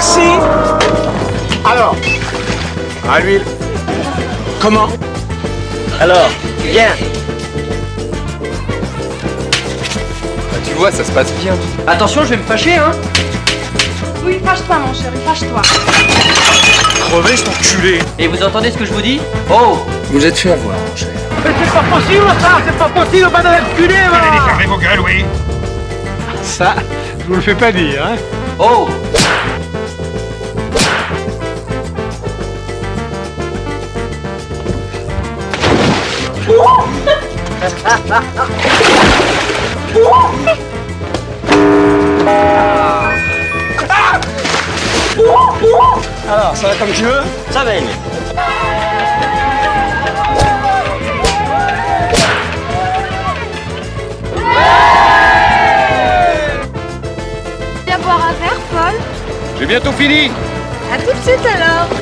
Merci. Alors, à l'huile. Comment? Alors, bien. Bah, tu vois, ça se passe bien. Attention, je vais me fâcher, hein. Oui, fâche-toi, mon chéri, fâche-toi. Crevé cet enculé. Et vous entendez ce que je vous dis? Oh Vous êtes fait avoir, mon cher. Mais c'est pas possible, ça C'est pas possible, pas de reculer, Allez, fermez vos gueules, oui. Ça, je vous le fais pas dire, hein. Oh Alors, ça va comme tu veux Ça va. Viens boire un verre, Paul. J'ai bientôt fini. À tout de suite alors.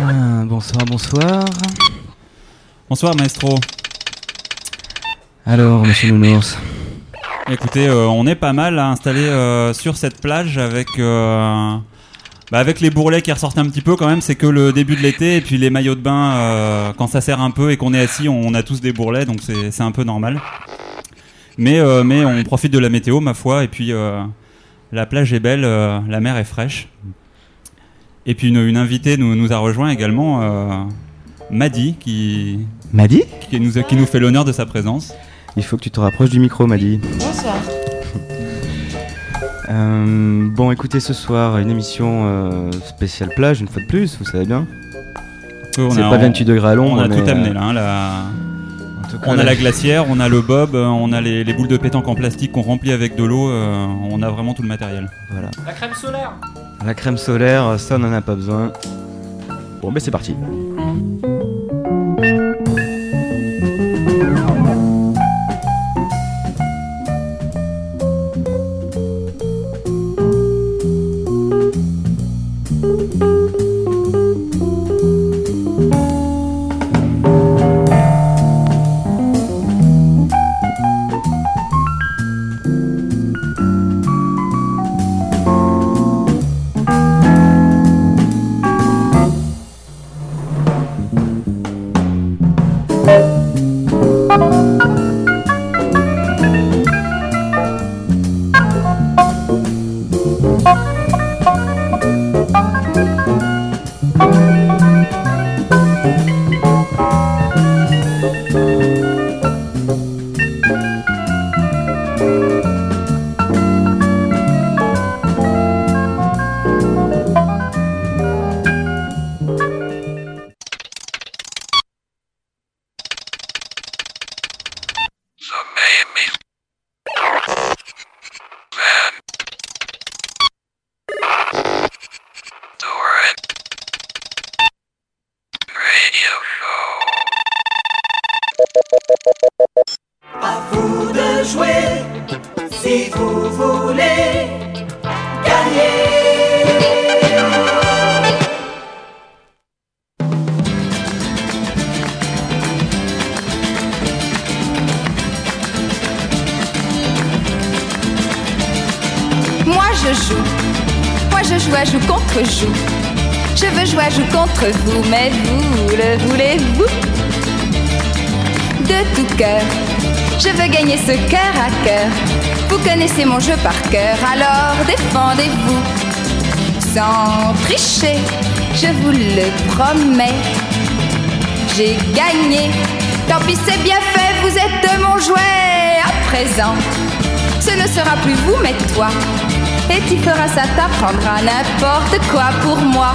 Ah, bonsoir, bonsoir. Bonsoir maestro. Alors, monsieur Nounours. Écoutez, euh, on est pas mal à installer euh, sur cette plage avec euh, bah, avec les bourrelets qui ressortent un petit peu quand même. C'est que le début de l'été et puis les maillots de bain quand ça sert un peu et qu'on est assis, on, a tous des bourrelets donc c'est un peu normal. Mais euh, mais on profite de la météo ma foi et puis euh, la plage est belle, euh, la mer est fraîche. Et puis une, une invitée nous, nous a rejoint également, euh, Maddy, qui, Madi qui, nous, qui nous fait l'honneur de sa présence. Il faut que tu te rapproches du micro, Madi. Bonsoir. Euh, bon, écoutez, ce soir, une émission euh, spéciale plage, une fois de plus, vous savez bien. C'est pas 28 degrés à l'ombre. On a mais, tout amené euh, là. hein, la- On a la glacière, on a le bob, euh, on a les, les boules de pétanque en plastique qu'on remplit avec de l'eau. euh, on a vraiment tout le matériel. Voilà. La crème solaire La crème solaire, ça, on en a pas besoin. Bon, ben c'est parti. Si vous voulez gagner. Moi je joue, moi je joue à joue contre joue. Je veux jouer à joue contre vous, mais vous le voulez-vous? De tout cœur, je veux gagner ce cœur à cœur. Vous connaissez mon jeu par cœur, alors défendez-vous. Sans tricher, je vous le promets. J'ai gagné, tant pis c'est bien fait, vous êtes mon jouet à présent. Ce ne sera plus vous, mais toi. Et tu feras ça, t'apprendras n'importe quoi pour moi.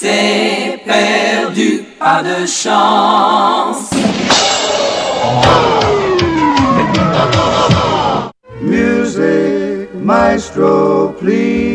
C'est perdu, pas de chance. Music, maestro, please.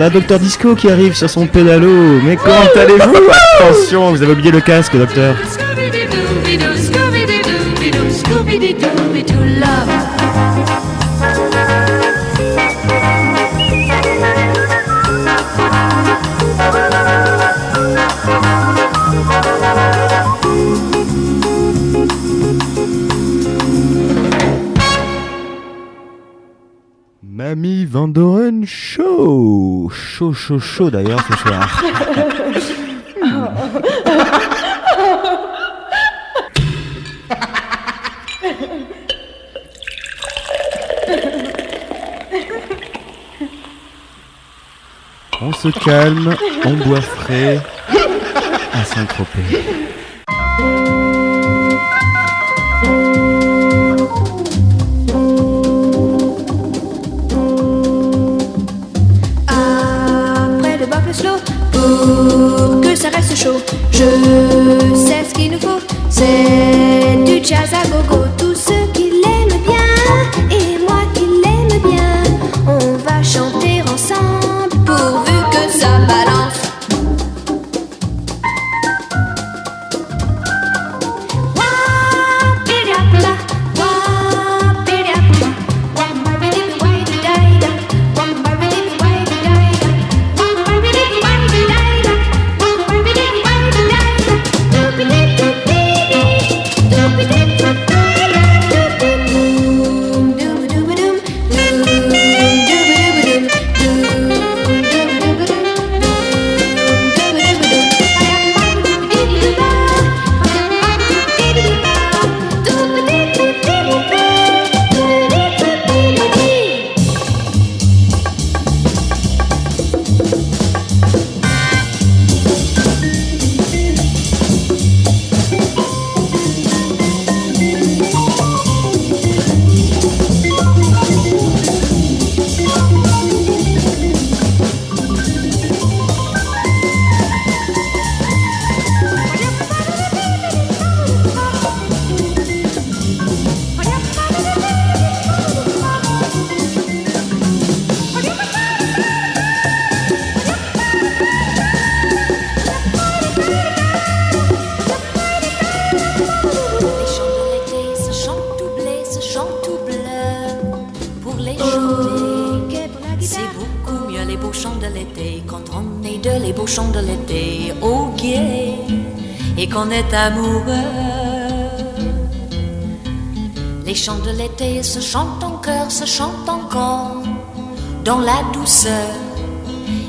voilà Docteur Disco qui arrive sur son pédalo. Mais quand allez-vous? Attention, vous avez oublié le casque, docteur. chaud, chaud, chaud d'ailleurs ce soir. On se calme, on boit frais à Saint-Tropez.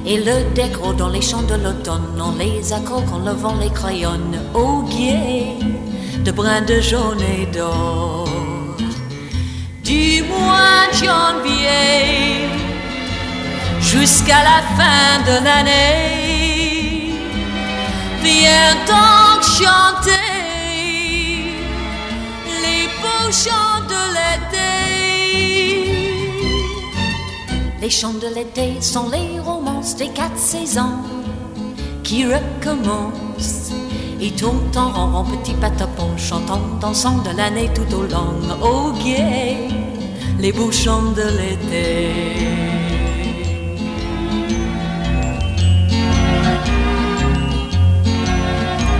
Et le décro dans les chants de l'automne, on les accorde en levant les crayons au guet de brins de jaune et d'or. Du mois de janvier jusqu'à la fin de l'année, viens donc chanter les beaux chants de l'été. Les chants de l'été sont les romances des quatre saisons qui recommencent. Ils tournent en rond, en petit patapon, chantant, dansant de l'année tout au long. Au guet, les beaux chants de l'été.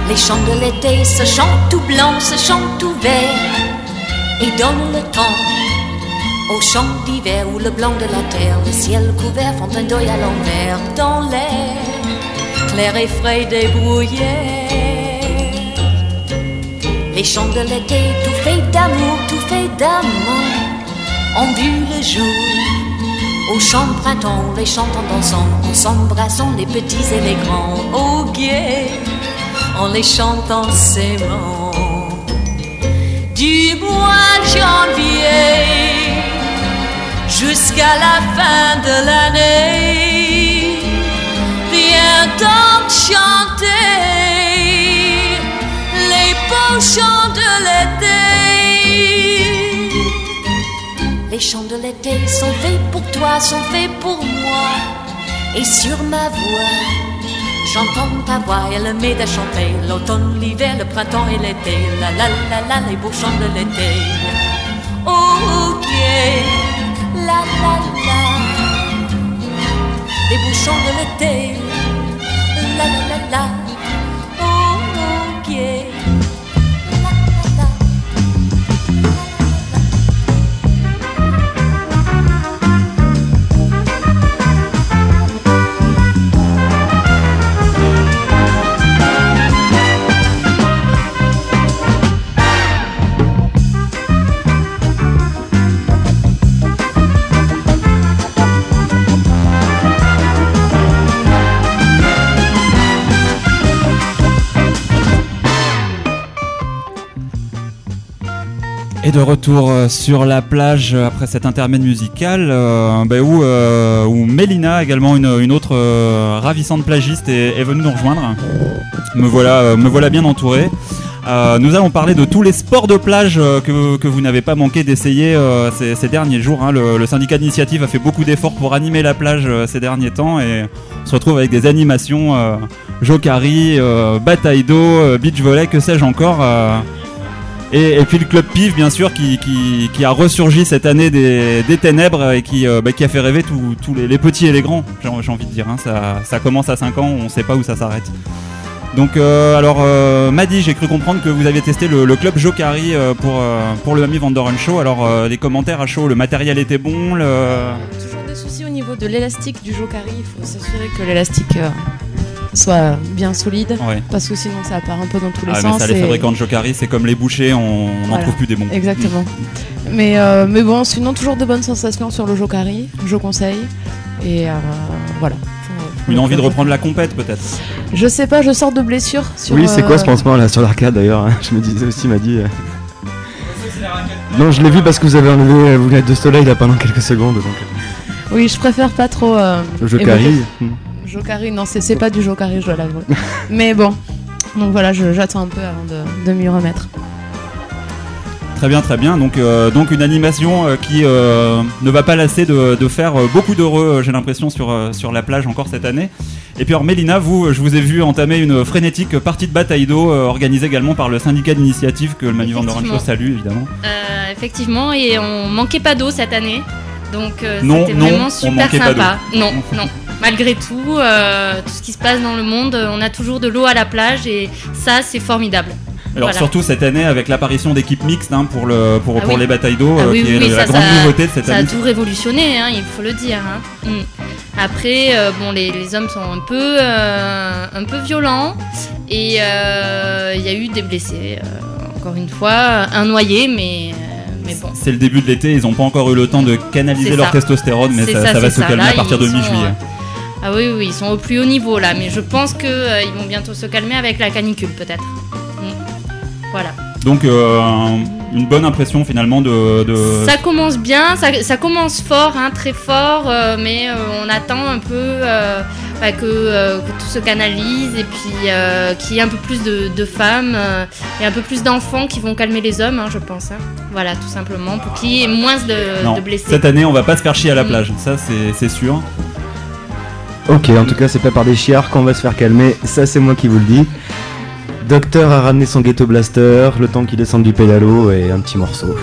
Les chants de l'été se chantent tout blanc, se chantent tout vert et donnent le temps aux chants d'hiver où le blanc de la terre, le ciel couvert font un deuil à l'envers dans l'air clair et frais des bruyères. Les chants de l'été, tout fait d'amour, tout fait d'amour, ont vu le jour. Au chant printemps, les chantons dansant, en s'embrassant les petits et les grands, au guet, en les chantant s'aimant. Du mois de janvier jusqu'à la fin de l'année, viens donc chanter les beaux chants de l'été. Les chants de l'été sont faits pour toi, sont faits pour moi. Et sur ma voix, j'entends ta voix, elle m'aide à chanter. L'automne, l'hiver, le printemps et l'été. La la la la, les beaux chants de l'été. Ok, la la la. Les beaux chants de l'été. La la la la. De retour euh, sur la plage euh, après cet intermède musical euh, bah, où, euh, Mélina, également une, autre ravissante plagiste, est, venue nous rejoindre. Me voilà, me voilà bien entouré. Nous allons parler de tous les sports de plage que, vous n'avez pas manqué d'essayer ces, derniers jours. hein. Le, syndicat d'initiative a fait beaucoup d'efforts pour animer la plage ces derniers temps et on se retrouve avec des animations Jokari, bataille d'eau, beach volley, que sais-je encore. Et, puis le club PIF, bien sûr, qui, a ressurgi cette année des, ténèbres et qui, euh, bah, qui a fait rêver tous les, petits et les grands, j'ai envie de dire. hein. Ça, commence à 5 ans, on ne sait pas où ça s'arrête. Donc, euh, alors, euh, Madi, j'ai cru comprendre que vous aviez testé le, club Jokari euh, pour, le Ami Vandoren Show. Alors, les commentaires à chaud, le matériel était bon. Toujours des soucis au niveau de l'élastique du Jokari. Il faut s'assurer que l'élastique soit bien solide. Ouais. Parce que sinon ça part un peu dans tous les Ah, mais sens. ça, les et- fabricants de Jokari, c'est comme les bouchers, on n'en Voilà. trouve plus des bons. Exactement. Mais, euh, mais bon, sinon toujours de bonnes sensations sur le Jokari. Je conseille. Et euh, voilà. Une envie de reprendre la compète, peut-être Je sais pas, je sors de blessure. Sur, Oui, c'est quoi ce euh, pansement là sur l'arcade d'ailleurs hein? Je me disais aussi, m'a dit. euh. Non, je l'ai vu parce que vous avez enlevé euh, vos lunettes de soleil là pendant quelques secondes. Donc, euh, Oui, je préfère pas trop. euh, le Jokari. Jokari, non, c'est pas du Jokari, je dois l'avouer. Mais bon, donc voilà, je- j'attends un peu avant de, de m'y remettre. Très bien, très bien. Donc, euh, donc une animation euh, qui euh, ne va pas lasser de, de faire beaucoup d'heureux, j'ai l'impression, sur, sur la plage encore cette année. Et puis alors Mélina, vous, je vous ai vu entamer une frénétique partie de bataille d'eau euh, organisée également par le syndicat d'initiative que le Manu Vandoren Show Effectivement. salue évidemment. Euh, effectivement, et on manquait pas d'eau cette année. Donc euh, c'était vraiment on super sympa. Non, non. Malgré tout, euh, tout ce qui se passe dans le monde, on a toujours de l'eau à la plage et ça, c'est formidable. Alors Voilà. surtout cette année avec l'apparition d'équipes mixtes hein, pour, le, pour, Ah pour oui. les batailles d'eau, Ah euh, oui, qui oui, est la ça, grande ça- nouveauté de cette ça année. a tout révolutionné, hein, il faut le dire. hein. Mm. Après, euh, bon, les, les hommes sont un peu, euh, un peu violents et euh, il y a eu des blessés. encore une fois, un noyé, mais, mais bon. C'est le début de l'été, ils n'ont pas encore eu le temps de canaliser leur ça. testostérone, mais ça, ça, ça va se ça. calmer à partir de mi-juillet. Euh, Ah oui, oui, ils sont au plus haut niveau là, mais je pense qu'ils vont bientôt se calmer avec la canicule peut-être. Mm. Voilà. Donc euh, une bonne impression finalement de. de- Ça commence bien, ça, ça commence fort, hein, très fort, euh, mais euh, on attend un peu euh, bah, que, euh, que tout se canalise et puis euh, qu'il y ait un peu plus de, de femmes euh, et un peu plus d'enfants qui vont calmer les hommes, hein, je pense. hein. Voilà, tout simplement, pour qu'il y ait moins de, Non, de blessés. cette année on va pas se faire chier à la Mm. plage, ça c'est sûr. Ok, en tout cas, c'est pas par des chiards qu'on va se faire calmer, ça c'est moi qui vous le dis. Docteur a ramené son ghetto blaster, le temps qu'il descende du pédalo et un petit morceau.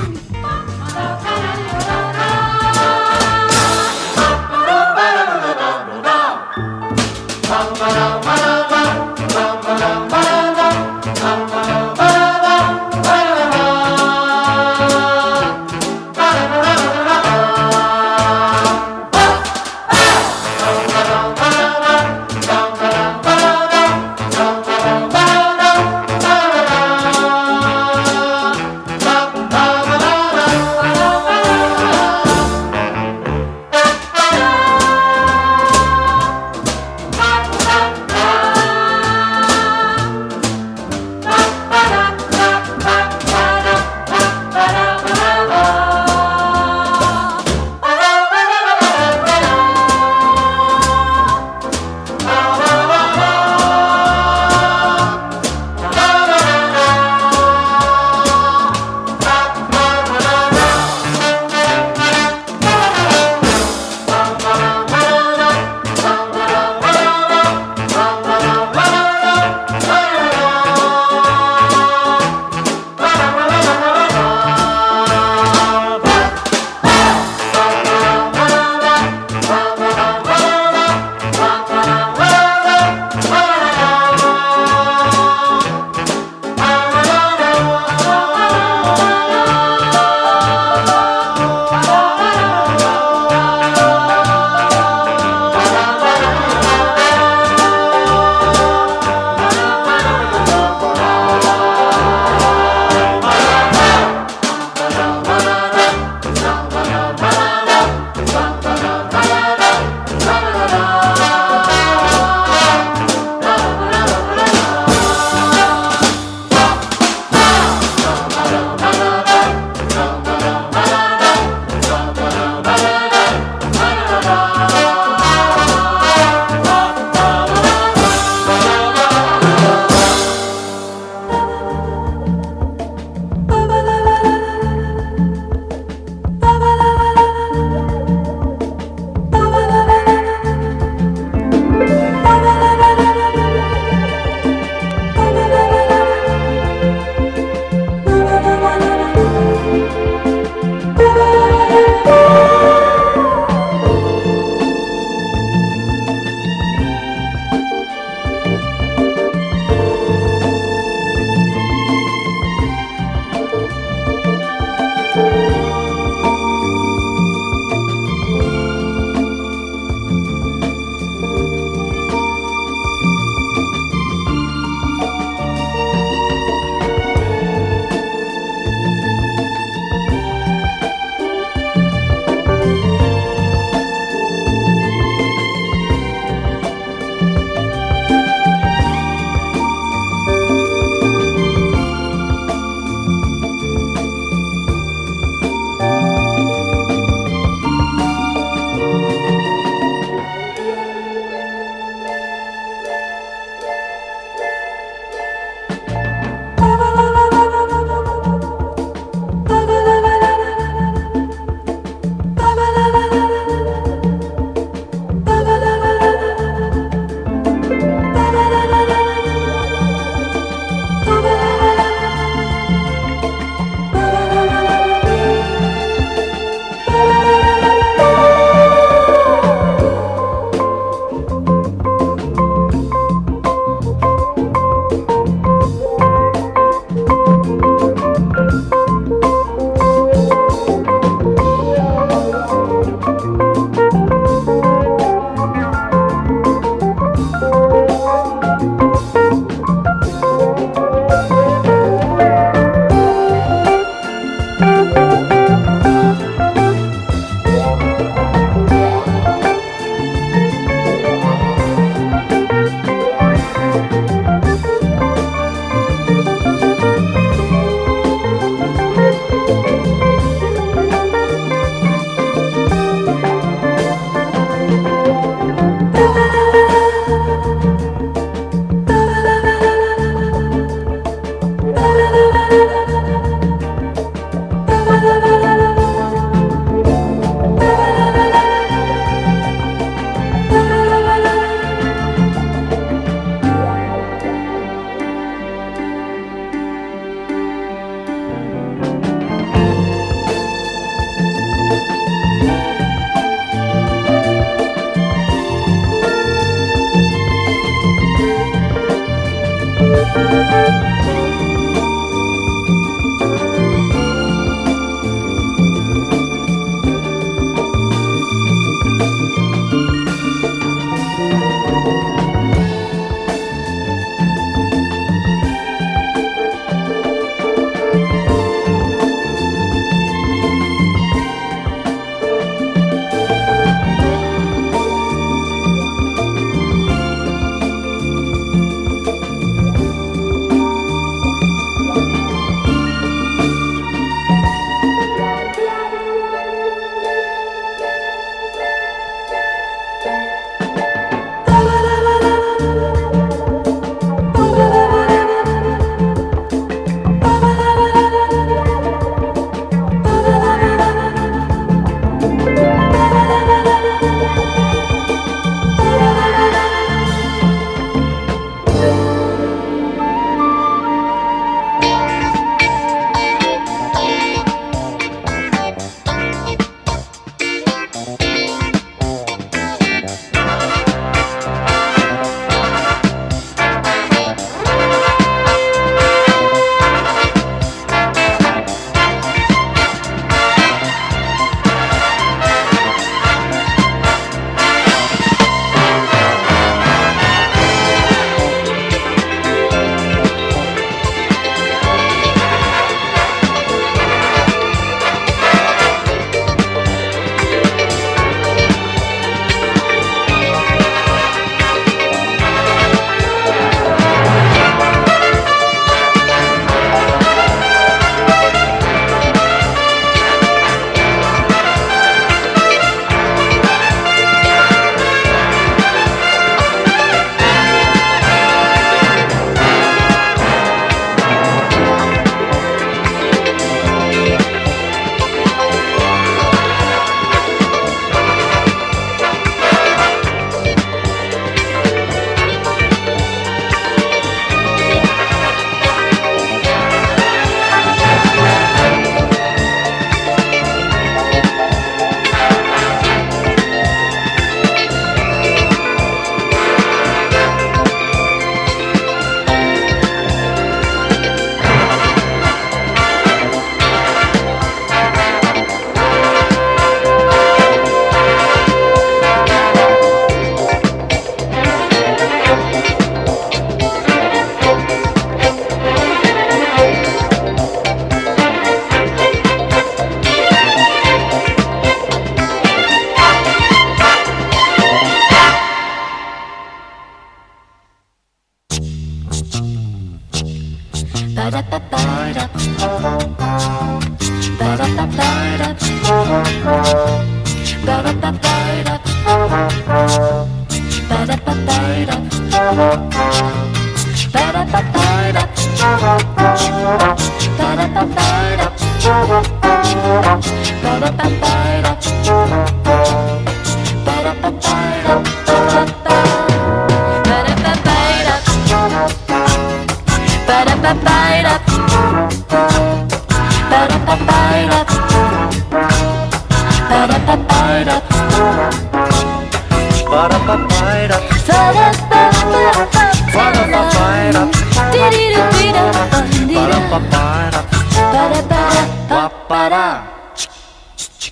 pará.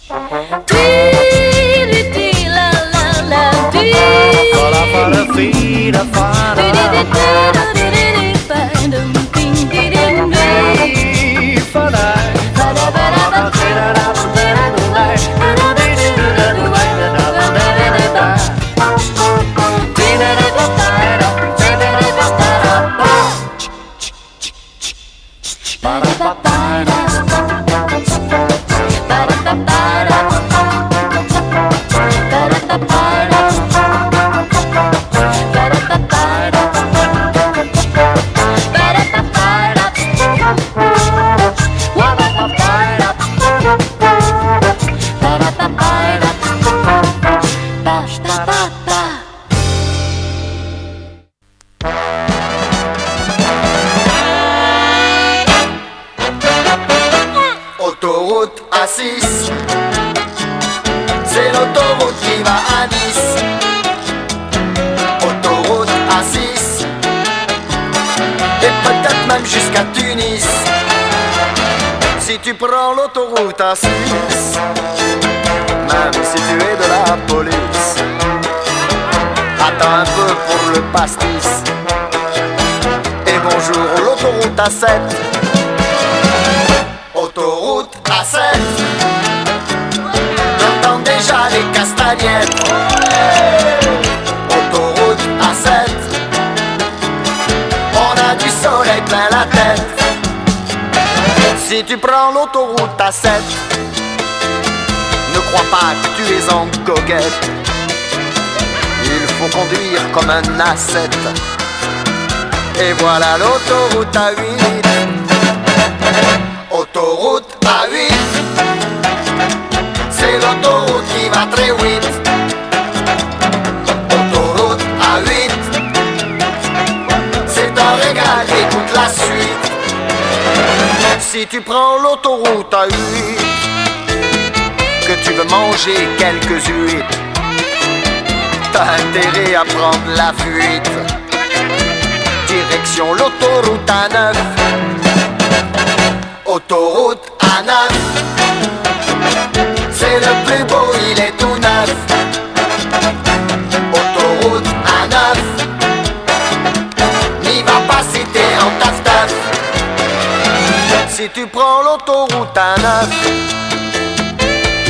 parar. Tiri, tiri, la. Para, para. Autoroute A7 J'entends déjà les castagnettes. Autoroute A7 On a du soleil plein la tête. Si tu prends l'autoroute A7 Ne crois pas que tu es en coquette Il faut conduire comme un ascète. Et voilà l'autoroute A8 Autoroute A8 C'est l'autoroute qui va très vite. Autoroute A8 C'est un régal, écoute la suite. Si tu prends l'autoroute A8 Que tu veux manger quelques huîtres T'as intérêt à prendre la fuite Direction l'autoroute A9 Autoroute A9 C'est le plus beau, il est tout neuf. Autoroute A9 N'y va pas si t'es en taf taf. Si tu prends l'autoroute A9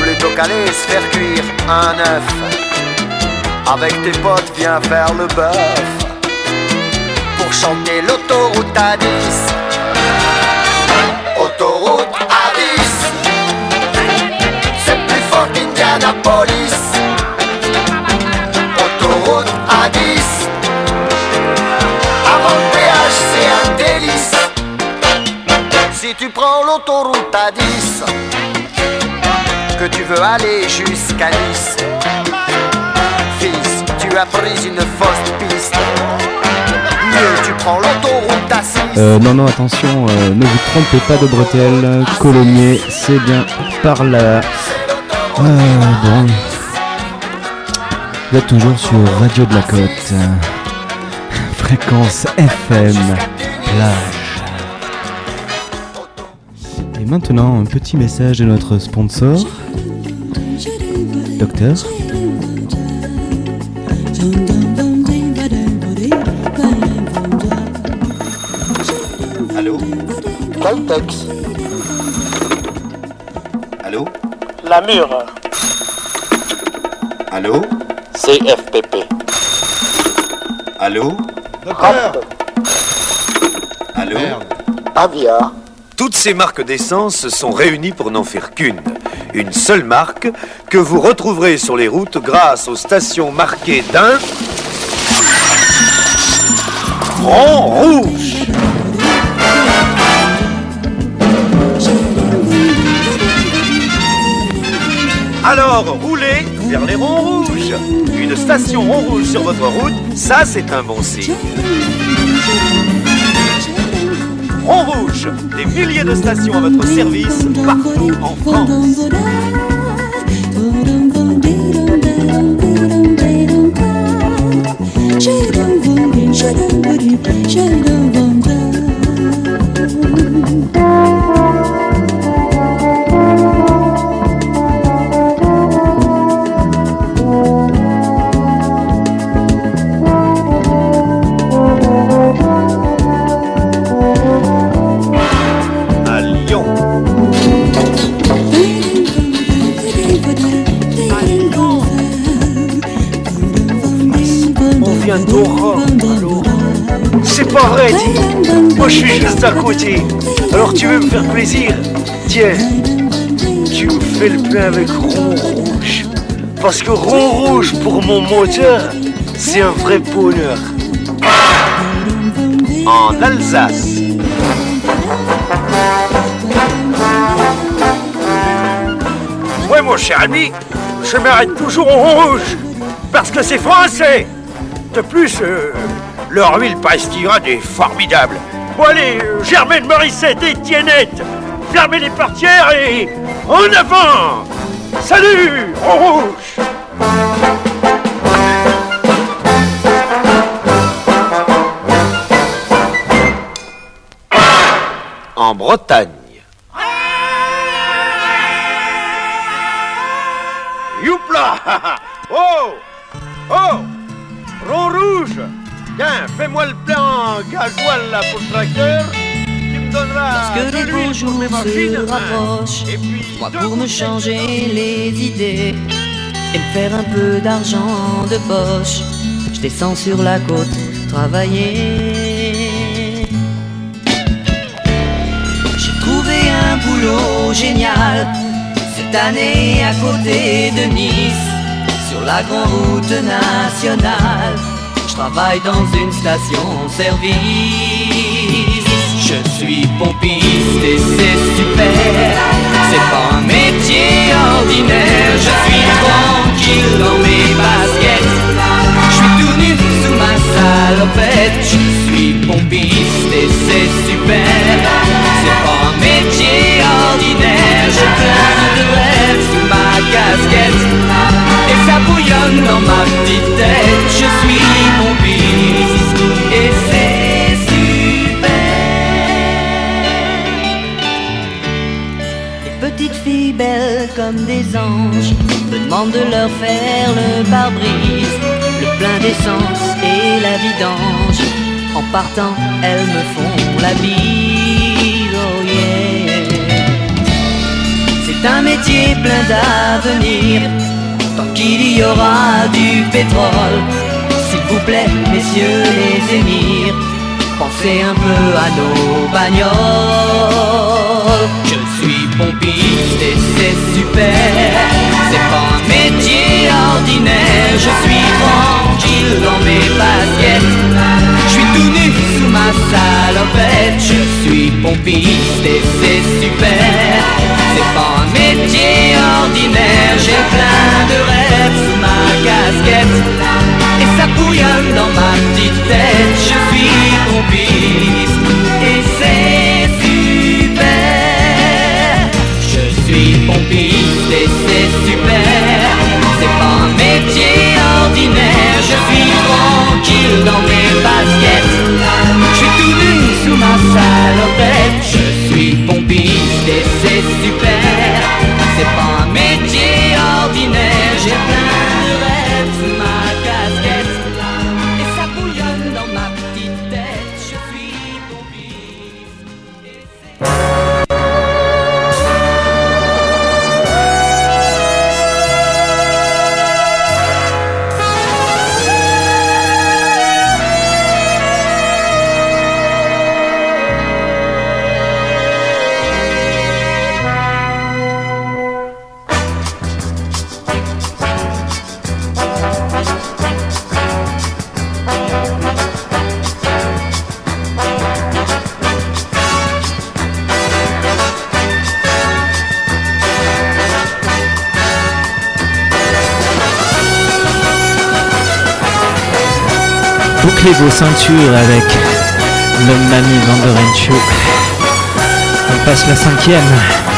Plutôt qu'aller se faire cuire un œuf Avec tes potes viens faire le bœuf Pour chanter l'autoroute A10 Autoroute A10 C'est plus fort qu'Indianapolis. Autoroute A10 Avant le un délice. Si tu prends l'autoroute A10 Que tu veux aller jusqu'à Nice. Fils, tu as pris une fausse piste tu prends l'autoroute A6 Euh, non, non, attention, euh, ne vous trompez pas de bretelles. Colomiers, c'est bien par là. Euh, bon. Vous êtes toujours sur Radio de la Côte. Fréquence FM. Plage. Et maintenant, un petit message de notre sponsor. Docteur. Caltex Allô? La mure. Allô? CFPP. Allô? Docteur Allô? Avia. Toutes ces marques d'essence se sont réunies pour n'en faire qu'une. Une seule marque que vous retrouverez sur les routes grâce aux stations marquées d'un rond rouge. Alors, roulez vers les ronds rouges. Une station rond rouge sur votre route, ça c'est un bon signe. Rond rouge, des milliers de stations à votre service partout en France. C'est pas vrai. Moi, je suis juste à côté. Alors, tu veux me faire plaisir? Tiens, tu me fais le plein avec rond rouge. Parce que rond rouge pour mon moteur, c'est un vrai bonheur. En Alsace. Ouais, mon cher ami, je m'arrête toujours rond rouge. Parce que c'est français. De plus, euh, leur huile pastillade est formidable. Bon, allez, Germaine Morissette et Tiennette, fermez les portières et en avant Salut, rond rouge En Bretagne. Youpla Oh Oh Rond rouge Tiens, fais-moi le plan gasoil là pour le tracteur. Tu me donneras Lorsque de les beaux pour se rapprochent, Et puis, moi pour me changer les idées et me faire un peu d'argent de poche, je descends sur la côte travailler. J'ai trouvé un boulot génial cette année à côté de Nice, sur la grande route nationale. Je travaille dans une station-service. Je suis pompiste et c'est super. C'est pas un métier ordinaire. Je suis tranquille dans mes baskets. Je suis tout nu sous ma salopette. Je suis pompiste et c'est super. C'est pas un métier ordinaire. J'ai plein de de leur faire le pare-brise, le plein d'essence et la vidange. En partant, elles me font la bise, oh yeah. C'est un métier plein d'avenir, tant qu'il y aura du pétrole. S'il vous plaît, messieurs les émirs, pensez un peu à nos bagnoles. Pompiste et c'est super. C'est pas un métier ordinaire. Je suis tranquille dans mes baskets. Je suis tout nu sous ma salopette. Je suis pompiste et c'est super. C'est pas un métier ordinaire. J'ai plein de rêves sous ma casquette. Et ça bouillonne dans ma petite tête. Je suis pompiste suis pompiste et c'est super. C'est pas un métier ordinaire. Je suis tranquille dans mes baskets. Je suis tout nu sous ma salopette. Je suis pompiste et c'est super. C'est pas un Vos ceintures avec le Mami Vandorencho. On passe la cinquième.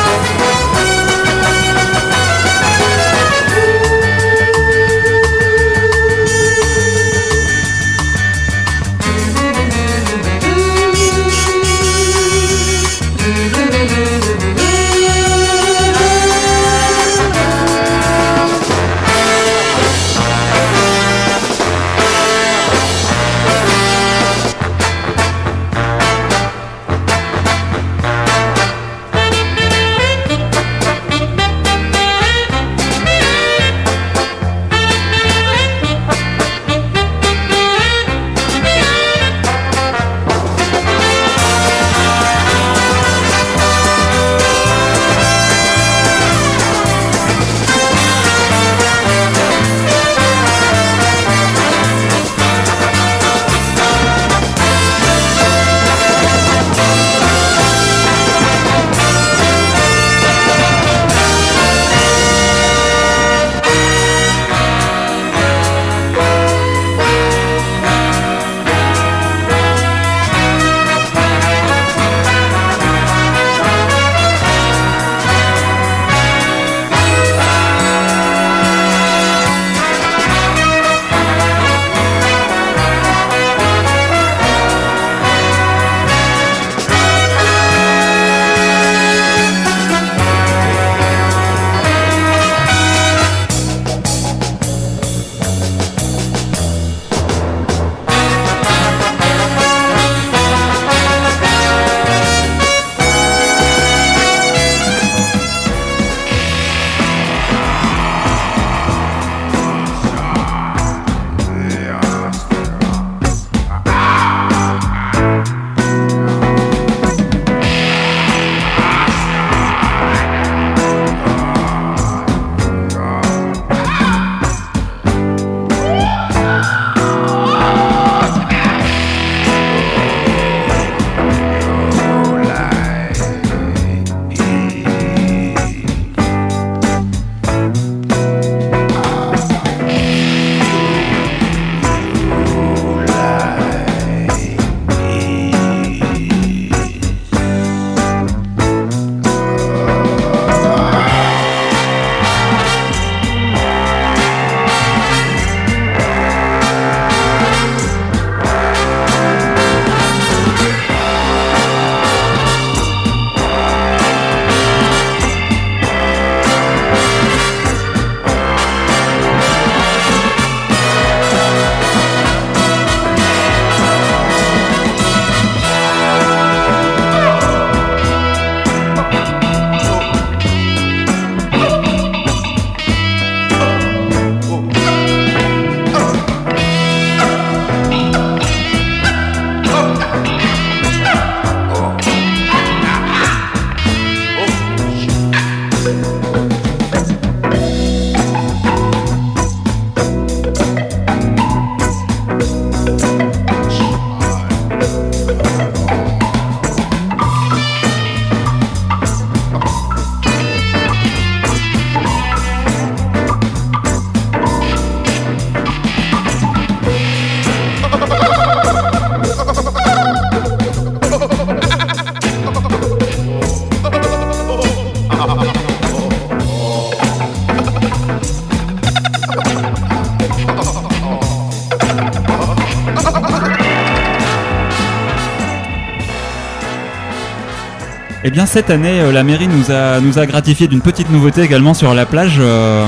Cette année, euh, la mairie nous a, nous gratifié d'une petite nouveauté également sur la plage. euh,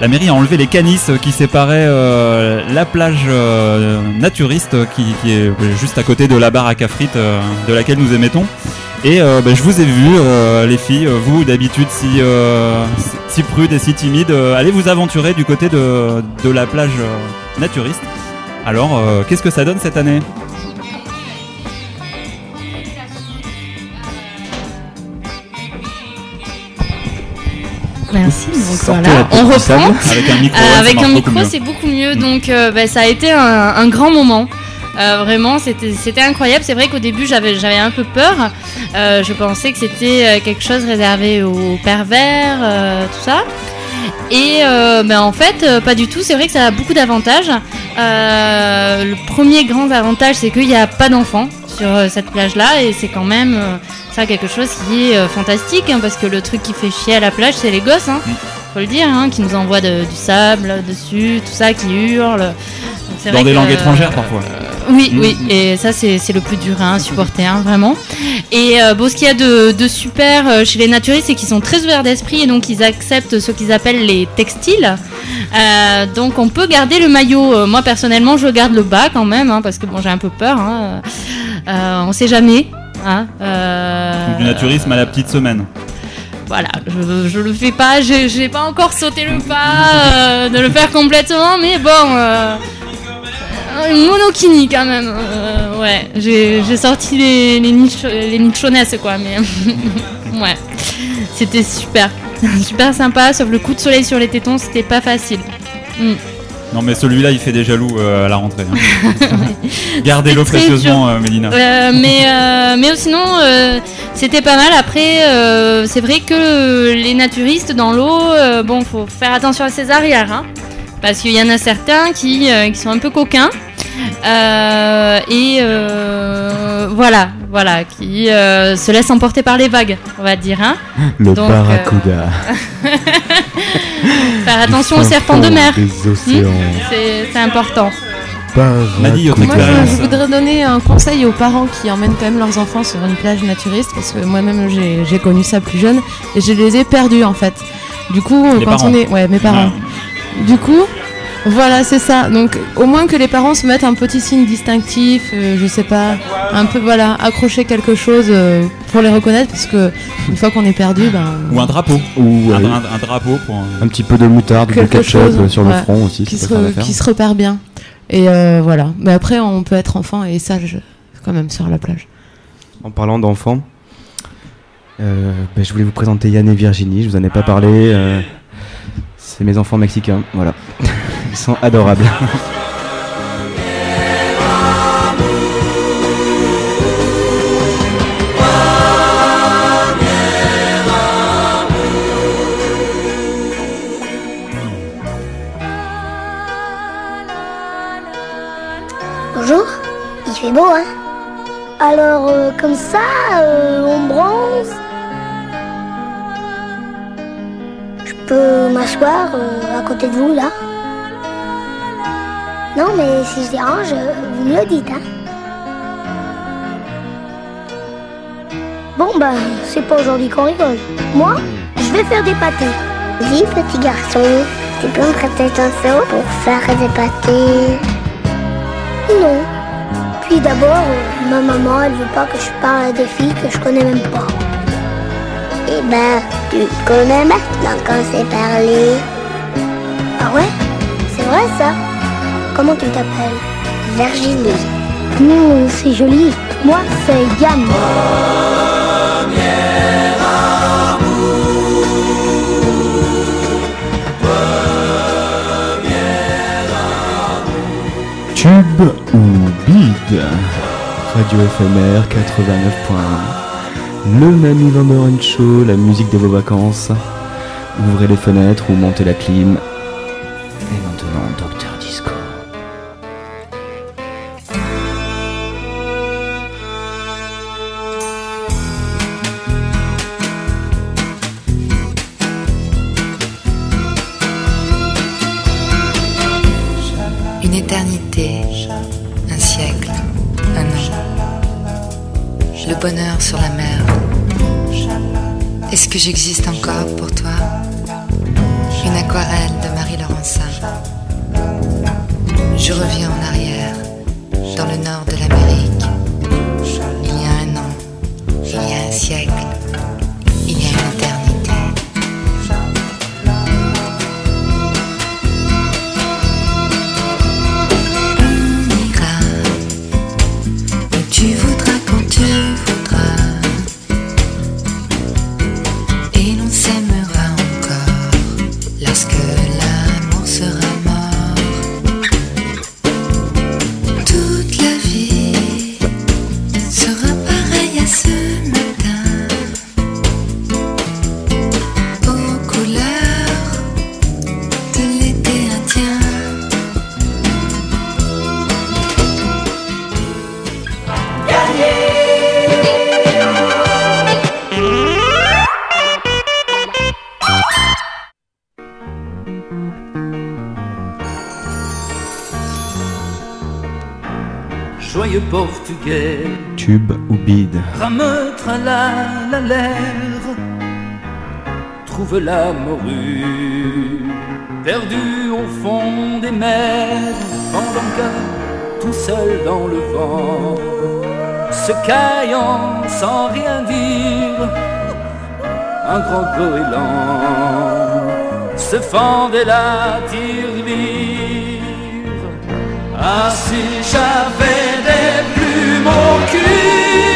la mairie a enlevé les canisses qui séparaient euh, la plage naturiste qui, est juste à côté de la baraque à frites de laquelle nous émettons. Et bah, je vous ai vu, les filles, vous d'habitude si, prudes et si timides, allez vous aventurer du côté de, la plage naturiste. Alors, qu'est-ce que ça donne cette année? Sortez voilà, on reprend. Avec un micro, Euh, ça avec un micro, c'est beaucoup mieux. Donc euh, bah, ça a été un, un grand moment. Euh, vraiment, c'était c'était incroyable. C'est vrai qu'au début, j'avais j'avais un peu peur. Euh, je pensais que c'était quelque chose réservé aux pervers, euh, tout ça. Et euh, ben, en fait, pas du tout. C'est vrai que ça a beaucoup d'avantages. Euh, le premier grand avantage, c'est qu'il n'y a pas d'enfants sur cette plage-là, et c'est quand même ça quelque chose qui est fantastique, hein, parce que le truc qui fait chier à la plage, c'est les gosses. Hein, Faut le dire, hein, qui nous envoient de- du sable dessus, tout ça, qui c'est Dans vrai des que, langues euh, étrangères parfois. oui, Mm. oui, et ça c'est le plus dur hein, à supporter, hein, vraiment. Et euh, bon, ce qu'il y a de, de super euh, chez les naturistes, c'est qu'ils sont très ouverts d'esprit et donc ils acceptent ce qu'ils appellent les textiles. Euh, donc on peut garder le maillot. Euh, moi personnellement, je garde le bas quand même, hein, parce que bon, j'ai un peu peur. Hein. Euh, on sait jamais. Hein, euh, Du naturisme à la petite semaine. Voilà, je, le fais pas, j'ai pas encore sauté le pas euh, de le faire complètement, mais bon, euh, une monokini quand même. euh, ouais, j'ai sorti les nichonesses quoi, mais ouais, c'était super, super sympa, sauf le coup de soleil sur les tétons, c'était pas facile. Mm. Non mais celui-là il fait des jaloux euh, à la rentrée. hein. Gardez-le précieusement euh, Mélina. Euh, mais, euh, mais sinon, euh, c'était pas mal. Après, c'est vrai que les naturistes dans l'eau, bon, faut faire attention à ses arrières. hein, parce qu'il y en a certains qui, qui sont un peu coquins. Et euh, voilà, voilà, qui euh, se laissent emporter par les vagues, on va dire. Hein. Le Donc, euh, barracuda. faire attention aux serpents de mer. Hmm, c'est important. Moi, je, voudrais donner un conseil aux parents qui emmènent quand même leurs enfants sur une plage naturiste, parce que moi-même j'ai connu ça plus jeune et je les ai perdus en fait. Du coup, Les quand parents. on est, ouais, mes parents. Du coup, voilà, c'est ça. Donc, au moins que les parents se mettent un petit signe distinctif, euh, je sais pas, un peu, voilà, accrocher quelque chose euh, pour les reconnaître, parce que une fois qu'on est perdu, ben. Ou un drapeau. Ou un, ouais, un- un drapeau pour. un- un petit peu de moutarde, de quelque ketchup chose sur le ouais, front aussi. qui ça se, re- qui se repère bien. Et euh, voilà. Mais après, on peut être enfant et sage quand même sur la plage. En parlant d'enfants, euh, ben, je voulais vous présenter Yann et Virginie. Je vous en ai pas parlé. euh, c'est mes enfants mexicains. Voilà. Ils sont adorables. Bonjour, il fait beau, hein? Alors, euh, comme ça, euh, on bronze? Je peux m'asseoir euh, à côté de vous, là? Non, mais si je dérange, vous me le dites, hein Bon, ben, c'est pas aujourd'hui qu'on rigole. Moi, je vais faire des pâtés. Dis, petit garçon, tu peux me prêter ton seau pour faire des pâtés non. Puis d'abord, ma maman, elle veut pas que je parle à des filles que je connais même pas. Eh ben, tu connais maintenant quand c'est parlé. Ah ouais? C'est vrai ça? Comment tu t'appelles Virginie. Mmh, c'est joli. Moi, c'est Yann. Tube ou bide Radio FMR 89.1 Le Mamie Vandoren Show, la musique de vos vacances. Ouvrez les fenêtres ou montez la clim. Et maintenant, morue. Perdu au fond des mers, pendant que tout seul dans le vent, se caillant sans rien dire, un grand goéland se fendait la tirelire. Ah si j'avais des plumes au cul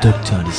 Dr. Lee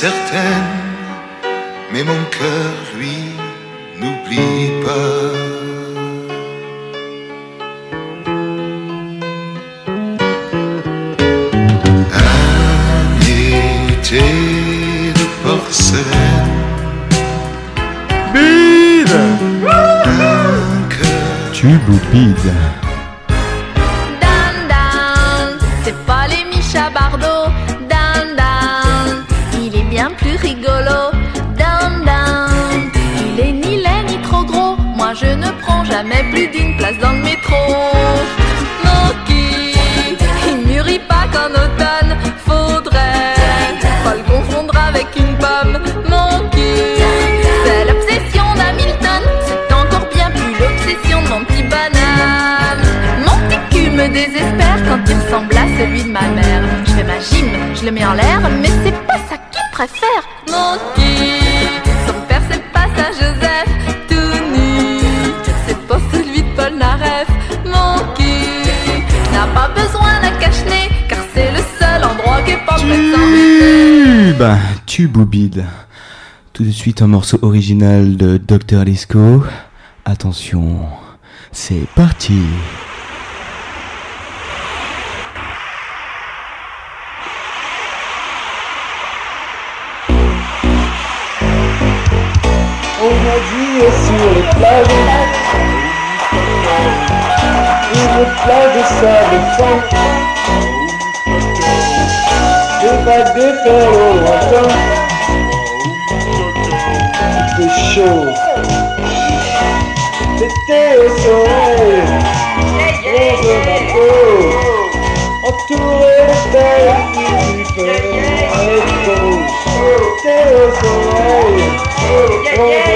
certaine, mais mon cœur Tout de suite un morceau original de Dr. Lesco. Attention, c'est parti. sur les plages Une plage sable sang Des vagues de fer au the show. C'était au soleil, loin de ma peau, entouré de tailles qui vivaient avec beau. C'était au soleil, loin de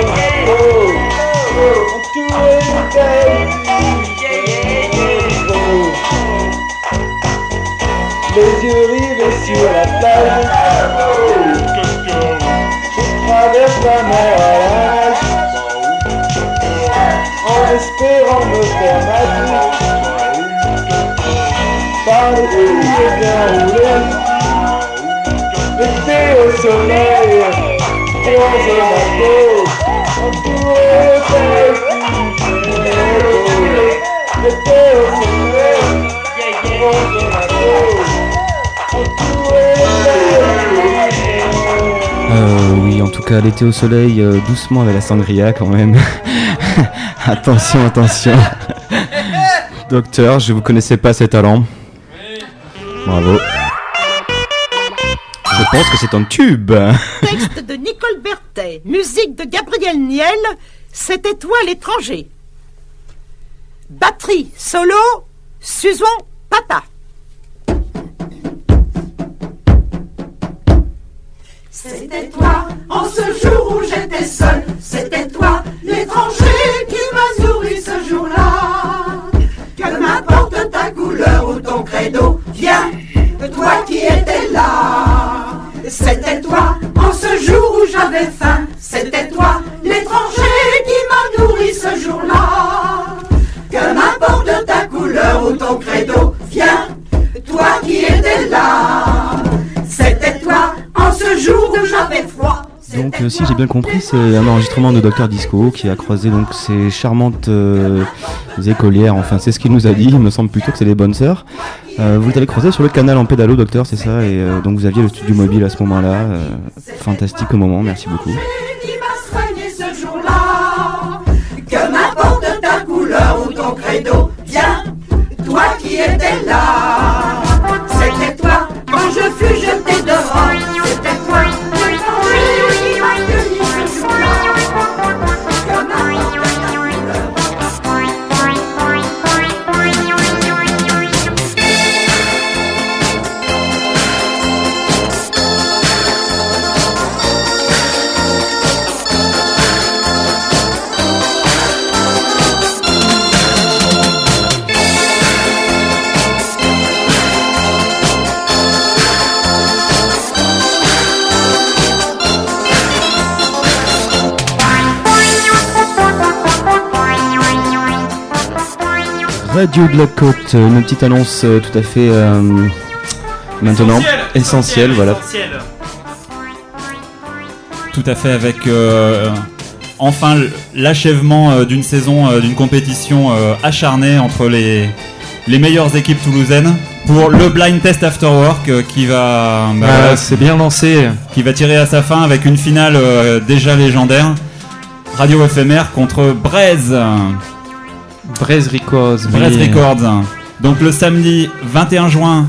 euh, oui, en tout cas, l'été au soleil, euh, doucement avec la sangria quand même. attention, attention. Docteur, je ne vous connaissais pas ces talents. Bravo. Je pense que c'est un tube. Texte de Nicole Berthet, musique de Gabriel Niel, C'était toi l'étranger. Batterie solo, Suzon Pata. C'était toi, en ce jour où j'étais seule, c'était toi, l'étranger qui m'a souri ce jour-là. Que m'importe ta couleur ou ton credo, viens c'était toi, en ce jour où j'avais faim. C'était toi, l'étranger qui m'a nourri ce jour-là. Que m'importe ta couleur ou ton credo, Donc euh, si j'ai bien compris, c'est un enregistrement de Docteur Disco qui a croisé donc ces charmantes euh, écolières, enfin c'est ce qu'il nous a dit, il me semble plutôt que c'est des bonnes sœurs. Euh, vous allez croiser sur le canal en pédalo Docteur, c'est ça, et euh, donc vous aviez le studio mobile à ce moment-là. fantastique moment, merci beaucoup. Que m'importe ta couleur ou ton credo, viens, toi qui étais là. C'était toi, quand je fus jeté Radio de la Côte, une petite annonce euh, tout à fait euh, maintenant essentielle, voilà. Tout à fait, avec euh, enfin l'achèvement euh, d'une saison, euh, d'une compétition euh, acharnée entre les, les meilleures équipes toulousaines pour le blind test after work euh, qui va bah, Ah, c'est bien lancé. qui va tirer à sa fin avec une finale euh, déjà légendaire. Radio éphémère contre Braise. Braise Records. Braise oui. Records. Donc le samedi 21 juin.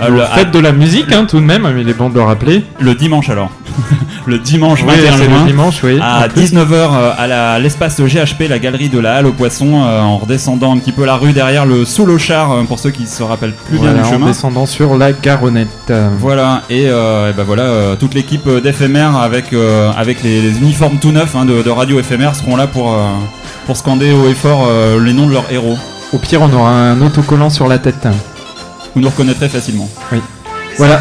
euh, le- faites de la musique, hein, tout de même, il est bon de le rappeler. Le dimanche alors. le dimanche Oui, 21 c'est le juin. dimanche, oui, À en plus. 19h euh, à l'espace GHP, la galerie de la Halle aux Poissons, euh, en redescendant un petit peu la rue derrière le sous char pour ceux qui se rappellent plus Voilà, bien du en chemin. descendant sur la Garonnette. Voilà, et, euh, et ben voilà, euh, toute l'équipe euh, d'éphémère avec, euh, avec les, les uniformes tout neufs hein, de, de radio éphémère seront là pour, euh, pour scander haut et fort euh, les noms de leurs héros. Au pire, on aura un autocollant sur la tête. Vous nous reconnaîtrez facilement. Oui. Voilà.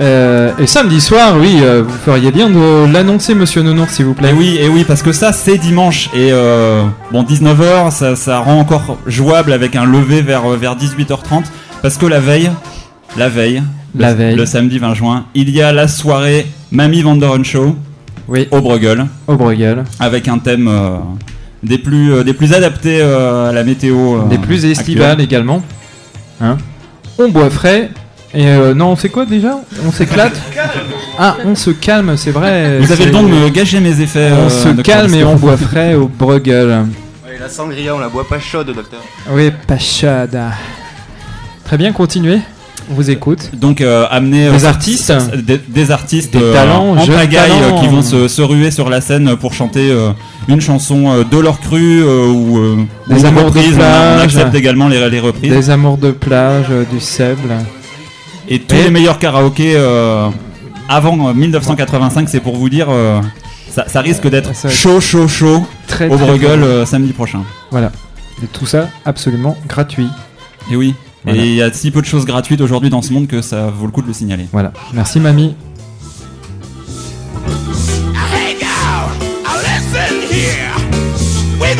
Euh, et samedi soir, oui, euh, vous feriez bien de l'annoncer, monsieur Nounours, s'il vous plaît. Et oui, et oui, parce que ça c'est dimanche et euh, bon 19h, ça, ça rend encore jouable avec un lever vers vers 18h30 parce que la veille, la veille, La le, veille. le samedi 20 juin, il y a la soirée Mamie Vanderen Show oui. au Bruegel Au Bruegel. avec un thème euh, des plus euh, des plus adaptés euh, à la météo euh, Des plus estivales également. Hein on boit frais. Et euh, non, c'est quoi déjà? On s'éclate? Ah, on se calme, c'est vrai. Vous avez le don de me gâcher mes effets. On euh, se calme et on boit frais au Bruegel. Ouais, la sangria, on la boit pas chaude, docteur. Oui, Pachada. Très bien, continuez. On vous écoute. Donc euh, amener Des euh, artistes. s- s- des, des artistes Des euh, talents, en pagaille talents. qui vont se, se ruer sur la scène pour chanter une chanson de leur cru ou ou Des amours de reprise. On- On, plage. accepte également les, les reprises. Des amours de plage, du sable. Et tous Et- les meilleurs karaokés avant euh, 1985, c'est pour vous dire, ça, ça risque d'être chaud, chaud, chaud Très, au Bruegel euh, samedi prochain. Voilà. Et tout ça absolument gratuit. Et oui. Voilà. Et il y a si peu de choses gratuites aujourd'hui dans ce monde que ça vaut le coup de le signaler. Voilà. Merci, mamie. Hey now, now listen here. We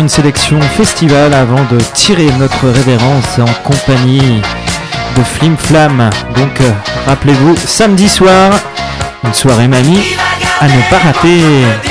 une sélection festival avant de tirer notre révérence en compagnie de Flim Flam. Donc euh, rappelez-vous, samedi soir, une soirée mamie à ne pas rater.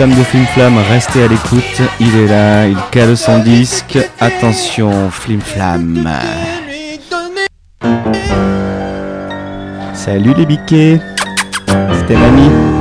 flamme de Flim Flam, restez à l'écoute. Il est là, il cale son disque. Attention, Flim Flam. Salut les biquets, c'était Mamie.